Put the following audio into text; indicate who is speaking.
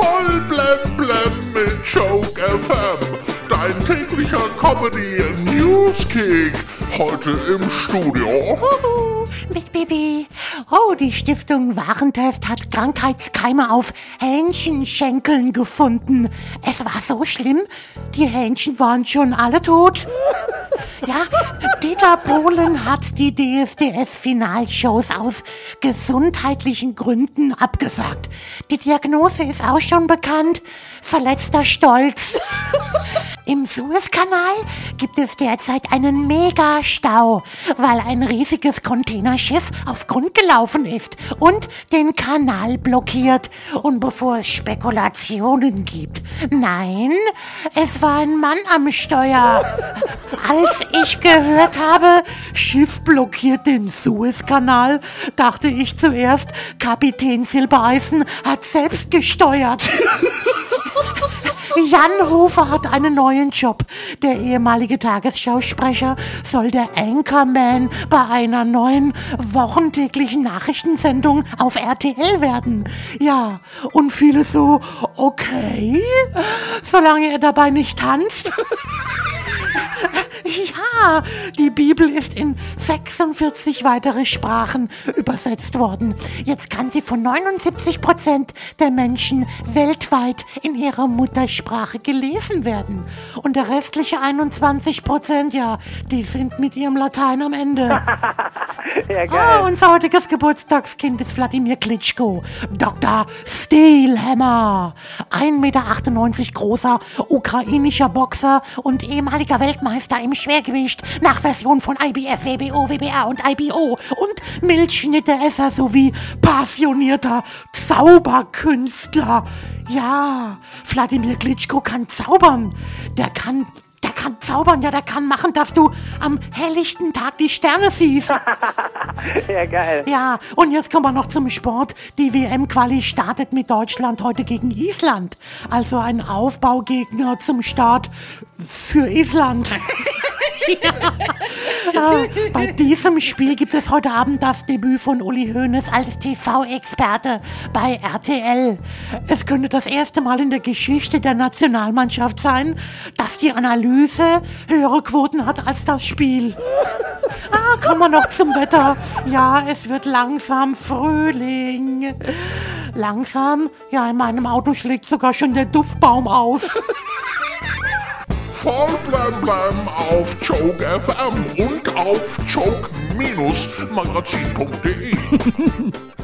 Speaker 1: Voll blem blem mit Joke FM. Dein täglicher Comedy Newskick. Heute im Studio.
Speaker 2: Mit Bibi. Oh, die Stiftung Warentest hat Krankheitskeime auf Hähnchenschenkeln gefunden. Es war so schlimm, die Hähnchen waren schon alle tot. Ja, Dieter Bohlen hat die DSDS-Finalshows aus gesundheitlichen Gründen abgesagt. Die Diagnose ist auch schon bekannt. Verletzter Stolz. Im Suezkanal gibt es derzeit einen Megastau, weil ein riesiges Containerschiff auf Grund gelaufen ist und den Kanal blockiert. Und bevor es Spekulationen gibt, nein, es war ein Mann am Steuer. Als ich gehört habe, Schiff blockiert den Suezkanal, dachte ich zuerst, Kapitän Silbereisen hat selbst gesteuert. Jan Hofer hat einen neuen Job. Der ehemalige Tagesschausprecher soll der Anchorman bei einer neuen wochentäglichen Nachrichtensendung auf RTL werden. Ja, und viele so, okay, solange er dabei nicht tanzt. Ja, die Bibel ist in 46 weitere Sprachen übersetzt worden. Jetzt kann sie von 79 Prozent der Menschen weltweit in ihrer Muttersprache gelesen werden. Und der restliche 21 Prozent, ja, die sind mit ihrem Latein am Ende.
Speaker 3: Ja,
Speaker 2: Ah,
Speaker 3: geil.
Speaker 2: unser heutiges Geburtstagskind ist Wladimir Klitschko, Dr. Steelhammer. 1,98 Meter großer ukrainischer Boxer und ehemaliger Weltmeister im Schwergewicht nach Version von IBF, WBO, WBA und IBO und Milchschnitteesser sowie passionierter Zauberkünstler. Ja, Wladimir Klitschko kann zaubern. Der kann der kann zaubern, ja, der kann machen, dass du am helllichten Tag die Sterne siehst.
Speaker 3: Ja, geil.
Speaker 2: Ja, und jetzt kommen wir noch zum Sport. Die WM-Quali startet mit Deutschland heute gegen Island. Also ein Aufbaugegner zum Start für Island. ja. äh, bei diesem Spiel gibt es heute Abend das Debüt von Uli Hoeneß als TV-Experte bei RTL. Es könnte das erste Mal in der Geschichte der Nationalmannschaft sein, dass die Analyse höhere Quoten hat als das Spiel. Ah, kommen wir noch zum Wetter. Ja, es wird langsam Frühling. Langsam? Ja, in meinem Auto schlägt sogar schon der Duftbaum aus.
Speaker 1: Voll blem auf Joke FM und auf joke-magazin.de.